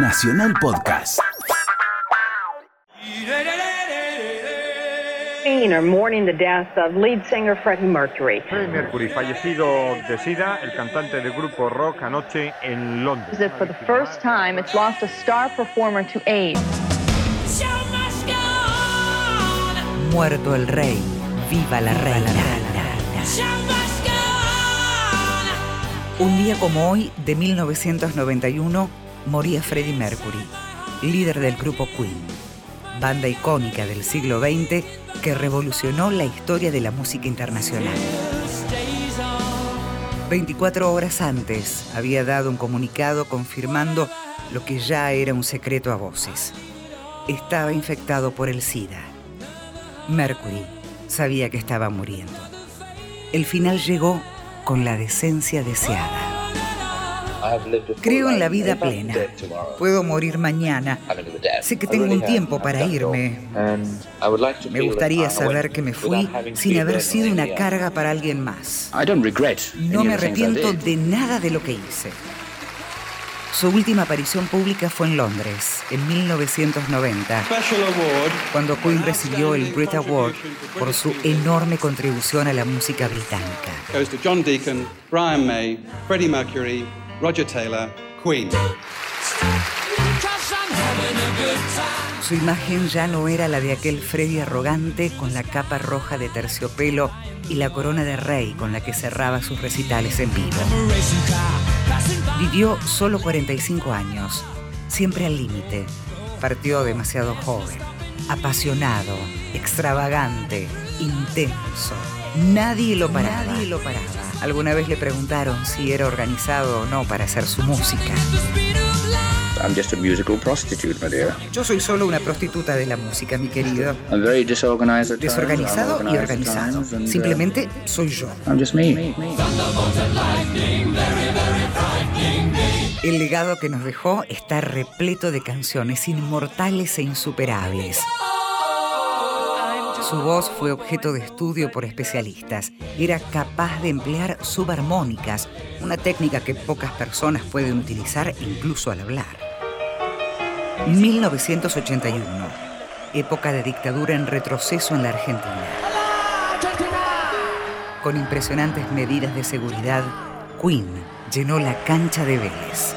Nacional Podcast. Are mourning the death of lead singer Freddie Mercury. Freddie Mercury, fallecido de SIDA, el cantante del grupo rock anoche en Londres. For the first time, it's lost a star performer to AIDS. Muerto el rey, viva la reina. Un día como hoy, de 1991, moría Freddie Mercury, líder del grupo Queen, banda icónica del siglo XX que revolucionó la historia de la música internacional. 24 horas antes había dado un comunicado confirmando lo que ya era un secreto a voces. Estaba infectado por el SIDA. Mercury sabía que estaba muriendo. El final llegó con la decencia deseada. Creo en la vida plena. Puedo morir mañana. Sé que tengo un tiempo para irme. Me gustaría saber que me fui sin haber sido una carga para alguien más. No me arrepiento de nada de lo que hice. Su última aparición pública fue en Londres, en 1990, cuando Queen recibió el Brit Award por su enorme contribución a la música británica. Roger Taylor, Queen. Su imagen ya no era la de aquel Freddy arrogante con la capa roja de terciopelo y la corona de rey con la que cerraba sus recitales en vivo. Vivió solo 45 años, siempre al límite. Partió demasiado joven, apasionado, extravagante, intenso. Nadie lo paraba. Nadie lo paraba. Alguna vez le preguntaron si era organizado o no para hacer su música. I'm just a musical prostitute, my dear. Yo soy solo una prostituta de la música, mi querido. I'm very disorganized at times. Desorganizado I'm y organized at organizado. times, and, uh, Simplemente soy yo. I'm just me. El legado que nos dejó está repleto de canciones inmortales e insuperables. Su voz fue objeto de estudio por especialistas. Era capaz de emplear subarmónicas, una técnica que pocas personas pueden utilizar incluso al hablar. 1981, época de dictadura en retroceso en la Argentina. Con impresionantes medidas de seguridad, Queen llenó la cancha de Vélez.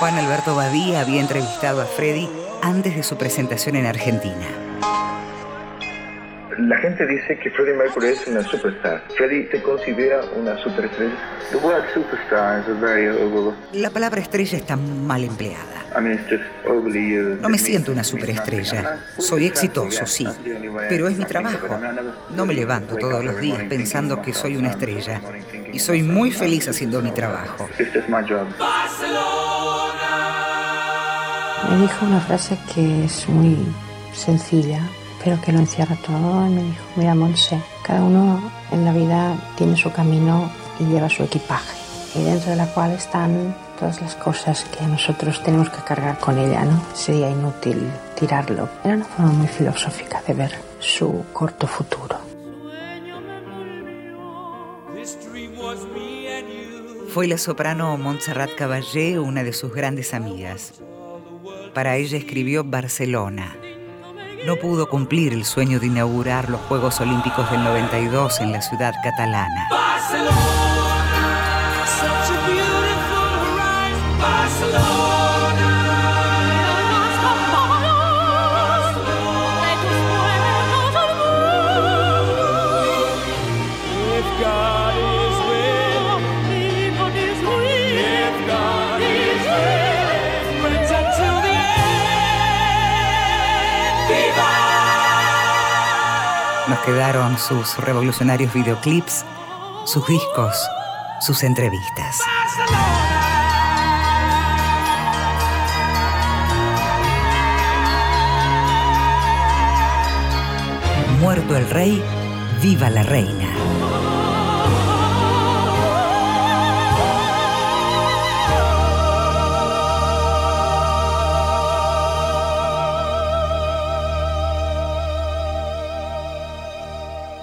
Juan Alberto Badía había entrevistado a Freddy antes de su presentación en Argentina. La gente dice que Freddie Mercury es una superstar. Freddie se considera una superestrella. The word superstar is a very over. La palabra estrella está mal empleada. I mean, it's just overly used. No me siento una superestrella. Soy exitoso, sí, pero es mi trabajo. No me levanto todos los días pensando que soy una estrella. Y soy muy feliz haciendo mi trabajo. It's just my job. Me dijo una frase que es muy sencilla, pero que lo encierra todo. Y me dijo, mira, Monse, cada uno en la vida tiene su camino y lleva su equipaje. Y dentro de la cual están todas las cosas que nosotros tenemos que cargar con ella, ¿no? Sería inútil tirarlo. Era una forma muy filosófica de ver su corto futuro. Fue la soprano Montserrat Caballé una de sus grandes amigas. Para ella escribió Barcelona. No pudo cumplir el sueño de inaugurar los Juegos Olímpicos del 92 en la ciudad catalana. Nos quedaron sus revolucionarios videoclips, sus discos, sus entrevistas. Muerto el rey, viva la reina.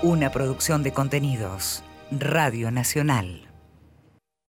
Una producción de contenidos. Radio Nacional.